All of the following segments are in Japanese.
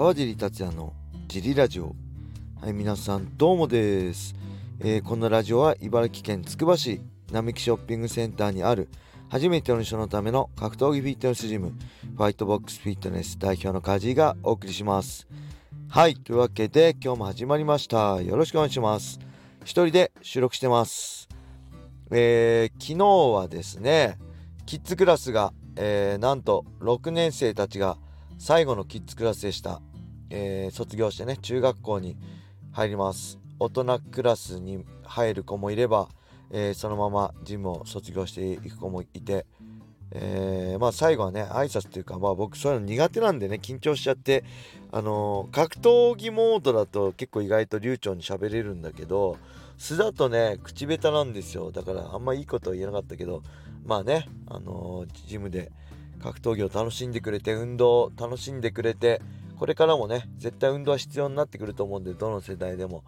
川尻達也のジリラジオ。はい皆さんどうもです、えー、このラジオは茨城県つくば市並木ショッピングセンターにある初めての人のための格闘技フィットネスジムファイトボックスフィットネス代表のカジがお送りします。はいというわけで今日も始まりました。よろしくお願いします。一人で収録してます。えー、昨日はですねキッズクラスが、えー、なんと6年生たちが最後のキッズクラスでした、えー、卒業してね中学校に入ります。大人クラスに入る子もいれば、えー、そのままジムを卒業していく子もいて、えー、まあ最後はね挨拶っていうかまあ僕そういうの苦手なんでね緊張しちゃってあのー、格闘技モードだと結構意外と流暢に喋れるんだけど素だとね口下手なんですよ。だからあんまいいことは言えなかったけどまあねあのジムで格闘技を楽しんでくれて運動を楽しんでくれてこれからもね絶対運動は必要になってくると思うんでどの世代でも。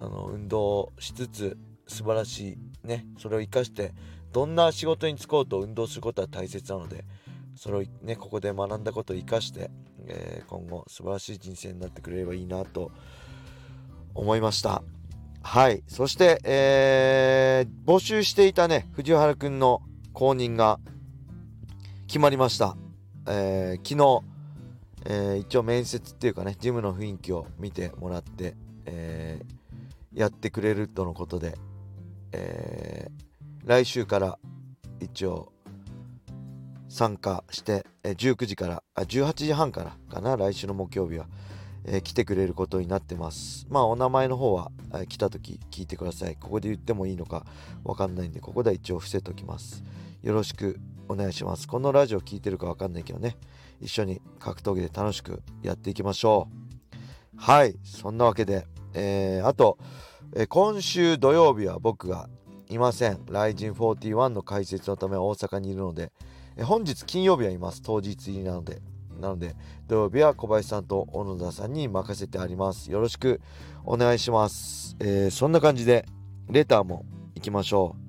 あの運動しつつ素晴らしいねそれを生かしてどんな仕事に就こうと運動することは大切なのでそれをねここで学んだことを生かして、えー、今後素晴らしい人生になってくれればいいなと思いました。はい。そして、えー、募集していたね藤原くんの公認が決まりました。えー、昨日、えー、一応面接っていうかね、ジムの雰囲気を見てもらって、えー、やってくれるとのことで、え来週から一応参加して、え19時からあ18時半からかな来週の木曜日は、え、来てくれることになってます。まあお名前の方は、え、来た時聞いてください。ここで言ってもいいのかわかんないんでここでは一応伏せときます。よろしくお願いします。このラジオ聴いてるかわかんないけどね、一緒に格闘技で楽しくやっていきましょう。はい、そんなわけで、えー、あと、えー、今週土曜日は僕がいません。ライジン41の解説のため大阪にいるので、えー、本日金曜日はいます。当日入りなので。なので、土曜日は小林さんと小野田さんに任せてあります。よろしくお願いします。えー、そんな感じで、レターも行きましょう。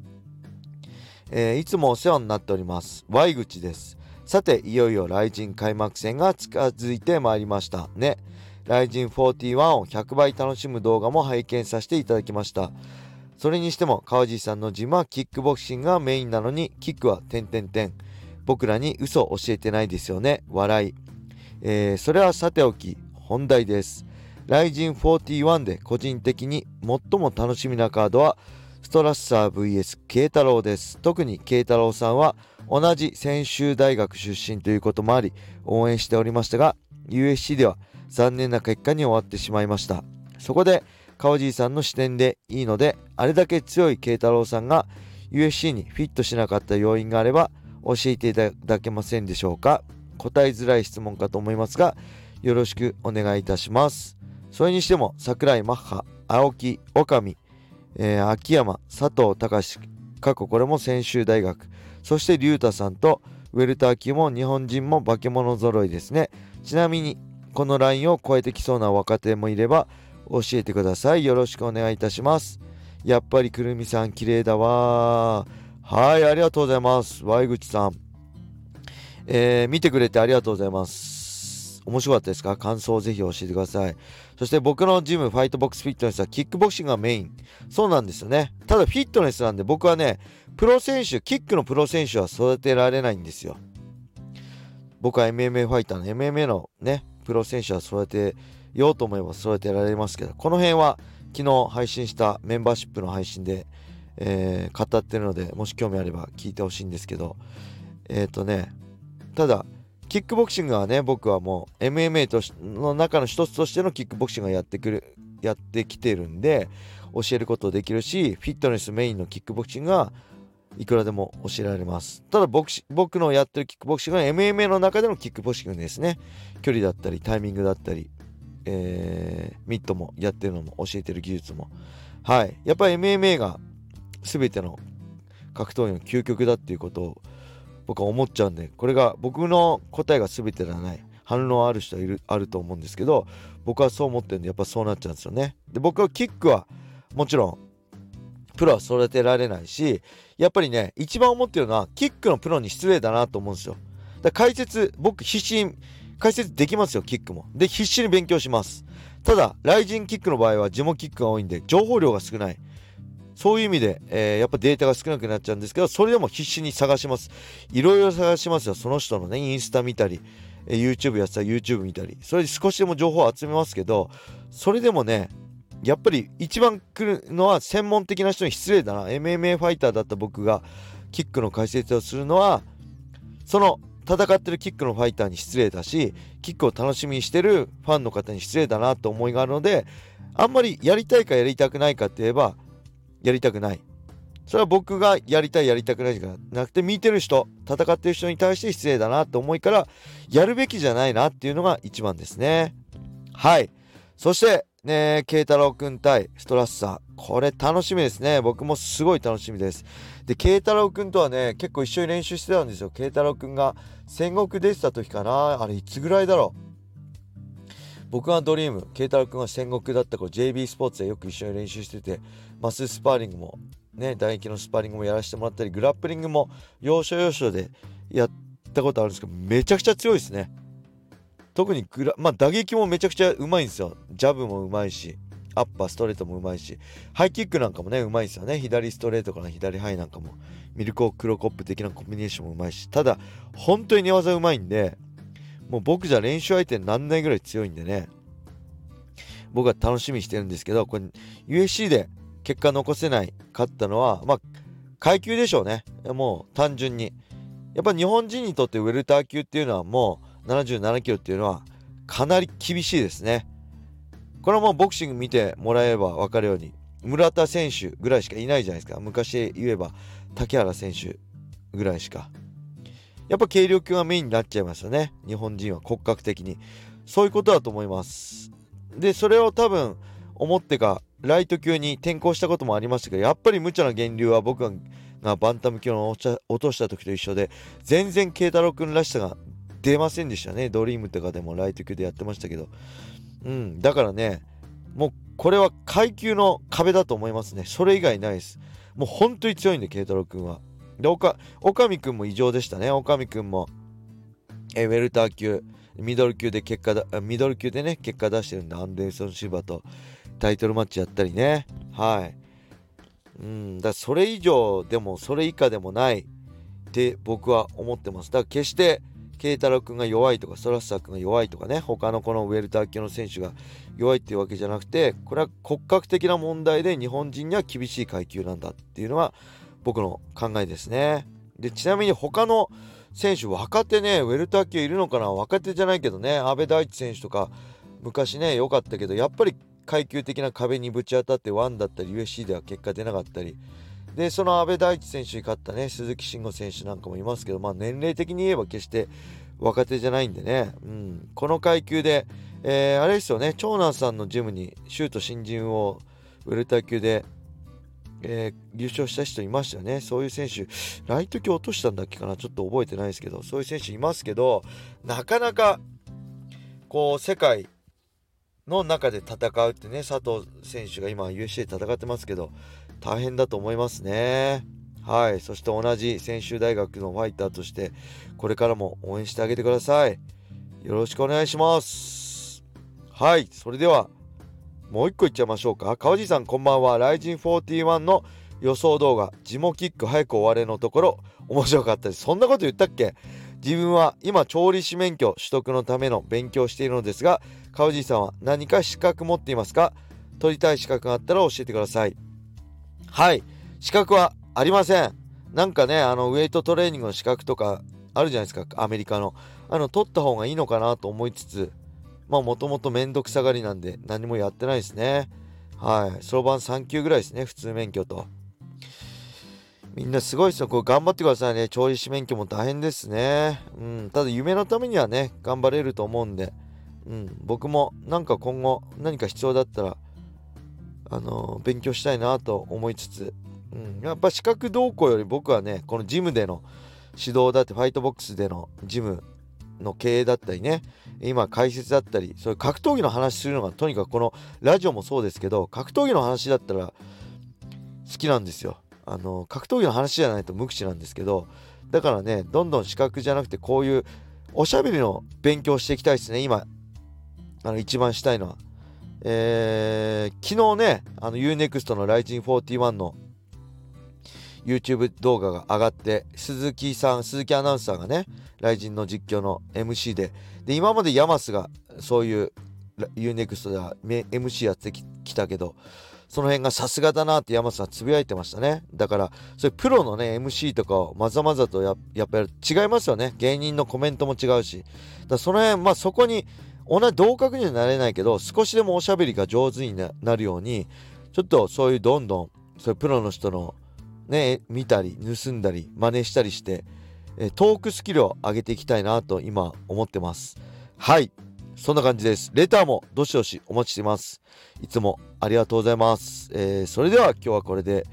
えー、いつもお世話になっております。Y 口です。さていよいよライジン開幕戦が近づいてまいりました。ね。ライジン41を100倍楽しむ動画も拝見させていただきました。それにしても川地さんのジムはキックボクシングがメインなのにキックは点々点。僕らに嘘教えてないですよね。笑い、えー、それはさておき本題です。ライジン41で個人的に最も楽しみなカードはストラッサー VS 慶太郎です。特に慶太郎さんは同じ専修大学出身ということもあり応援しておりましたが USC では残念な結果に終わってしまいました。そこで川尻さんの視点でいいのであれだけ強い慶太郎さんが USC にフィットしなかった要因があれば教えていただけませんでしょうか答えづらい質問かと思いますがよろしくお願いいたします。それにしても桜井マッハ、青木、岡上えー、秋山、佐藤隆過去これも専修大学。そして竜太さんとウェルター級も日本人も化け物揃いですね。ちなみにこのラインを超えてきそうな若手もいれば教えてください。よろしくお願いいたします。やっぱりくるみさん綺麗だわはいありがとうございます。Y 口さん。えー、見てくれてありがとうございます。面白かったですか？感想をぜひ教えてください。そして僕のジム、ファイトボックスフィットネスはキックボクシングがメイン。そうなんですよね。ただフィットネスなんで僕はね、プロ選手、キックのプロ選手は育てられないんですよ。僕は MMA ファイターの MMA のね、プロ選手は育てようと思えば育てられますけど、この辺は昨日配信したメンバーシップの配信で、えー、語ってるので、もし興味あれば聞いてほしいんですけど、えっ、ー、とね、ただ、キックボクシングはね、僕はもう MMA との中の一つとしてのキックボクシングがやってくる、やってきてるんで、教えることできるし、フィットネスメインのキックボクシングはいくらでも教えられます。ただ僕僕のやってるキックボクシングは MMA の中でのキックボクシングですね。距離だったり、タイミングだったり、えー、ミットもやってるのも教えてる技術も。はい。やっぱり MMA が全ての格闘技の究極だっていうことを僕は思っちゃうんでこれが僕の答えが全てではない。反論ある人はいるあると思うんですけど僕はそう思ってるんでやっぱそうなっちゃうんですよね。で僕はキックはもちろんプロは育てられないしやっぱりね一番思ってるのはキックのプロに失礼だなと思うんですよ。だ解説僕必死に解説できますよキックも。で必死に勉強します。ただライジンキックの場合はジモキックが多いんで情報量が少ない。そういう意味で、えー、やっぱデータが少なくなっちゃうんですけどそれでも必死に探します。いろいろ探しますよ。その人のねインスタ見たり YouTube やってたら YouTube 見たり。それで少しでも情報を集めますけどそれでもねやっぱり一番来るのは専門的な人に失礼だな。MMA ファイターだった僕がキックの解説をするのはその戦ってるキックのファイターに失礼だしキックを楽しみにしてるファンの方に失礼だなと思いがあるのであんまりやりたいかやりたくないかって言えばやりたくない。それは僕がやりたいやりたくないじゃなくて見てる人戦ってる人に対して失礼だなと思いからやるべきじゃないなっていうのが一番ですね。はい。そしてね慶太郎くん対ストラッサー。これ楽しみですね。僕もすごい楽しみです。で慶太郎くんとはね結構一緒に練習してたんですよ。慶太郎くんが戦国出てた時かな。あれいつぐらいだろう。僕がドリーム慶太郎くんが戦国だった頃 JB スポーツでよく一緒に練習しててマススパーリングもね唾液のスパーリングもやらせてもらったりグラップリングも要所要所でやったことあるんですけどめちゃくちゃ強いですね。特にグラまあ打撃もめちゃくちゃうまいんですよ。ジャブもうまいしアッパーストレートもうまいしハイキックなんかもねうまいですよね。左ストレートから左ハイなんかもミルコークロコップ的なコンビネーションもうまいしただ本当に寝技うまいんでもう僕じゃ練習相手になんないぐらい強いんでね。僕は楽しみにしてるんですけどこれ USC で結果残せない勝ったのはまあ階級でしょうね。もう単純に。やっぱ日本人にとってウェルター級っていうのはもう77キロっていうのはかなり厳しいですね。これはもうボクシング見てもらえれば分かるように村田選手ぐらいしかいないじゃないですか。昔言えば竹原選手ぐらいしか。やっぱ軽量級がメインになっちゃいますよね日本人は骨格的にそういうことだと思いますでそれを多分思ってかライト級に転向したこともありましたけどやっぱり無茶な減流は僕がバンタム級の落とした時と一緒で全然慶太郎君らしさが出ませんでしたねドリームとかでもライト級でやってましたけどうん、だからね、もうこれは階級の壁だと思いますね。それ以外ないです。もう本当に強いんで、慶太郎君は。で、おか、おかみくんも異常でしたね。おかみくんも、えウェルター級、ミドル級で結果だ、ミドル級でね、結果出してるんで、アンデルソン・シバとタイトルマッチやったりね。はい。うん、だそれ以上でも、それ以下でもないって僕は思ってます。だから決して、慶太郎君が弱いとかストラッサー君が弱いとかね他のこのウェルター級の選手が弱いっていうわけじゃなくてこれは骨格的な問題で日本人には厳しい階級なんだっていうのが僕の考えですね。でちなみに他の選手若手ねウェルター級いるのかな？若手じゃないけどね阿部大地選手とか昔ね良かったけどやっぱり階級的な壁にぶち当たって1だったり USC では結果出なかったり。でその阿部大地選手に勝ったね鈴木慎吾選手なんかもいますけど、まあ、年齢的に言えば決して若手じゃないんでね、うん、この階級で、えー、あれですよね長男さんのジムにシュート新人をウェルター級で、えー、優勝した人いましたねそういう選手ライト級落としたんだっけかなちょっと覚えてないですけどそういう選手いますけどなかなかこう世界の中で戦うってね佐藤選手が今 USC で戦ってますけど大変だと思いますね。はい。そして同じ専修大学のファイターとして、これからも応援してあげてください。よろしくお願いします。はい。それでは、もう一個いっちゃいましょうか。川地さん、こんばんは。ライジン41の予想動画、ジモキック早く終われのところ、面白かったです。そんなこと言ったっけ？自分は今、調理師免許取得のための勉強しているのですが、川地さんは何か資格持っていますか？取りたい資格があったら教えてください。はい。資格はありません。なんかねあのウェイトトレーニングの資格とかあるじゃないですか。アメリカの。あの取った方がいいのかなと思いつつ。まあもともとめんどくさがりなんで何もやってないですね。はい。そろばん3級ぐらいですね普通免許と。みんなすごいですよ。これ頑張ってくださいね。調理師免許も大変ですね。うん。ただ夢のためにはね頑張れると思うんで。うん。僕もなんか今後何か必要だったらあの勉強したいなと思いつつ、うん、やっぱ資格動向より僕はねこのジムでの指導だってファイトボックスでのジムの経営だったりね今解説だったりそういう格闘技の話するのがとにかくこのラジオもそうですけど格闘技の話だったら好きなんですよ。あの格闘技の話じゃないと無口なんですけどだからねどんどん資格じゃなくてこういうおしゃべりの勉強していきたいですね今。あの一番したいのは。えー、昨日ねあの UNEXT の Rising41 の YouTube 動画が上がって鈴木さん鈴木アナウンサーがね雷神の実況の MC でで今までヤマスがそういう UNEXT では MC やってきたけどその辺がさすがだなって山さんつぶやいてましたね。だからそういうプロのね MC とかをまざまざとやっぱり違いますよね。芸人のコメントも違うし。だその辺まあそこに同じ同格にはなれないけど少しでもおしゃべりが上手になるようにちょっとそういうどんどんそういうプロの人のね見たり盗んだり真似したりしてトークスキルを上げていきたいなと今思ってます。はい。そんな感じです。レターもどしどしお待ちしてます。いつもありがとうございます、えー、それでは今日はこれで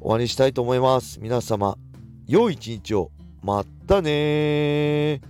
終わりにしたいと思います。皆様良い一日を。またね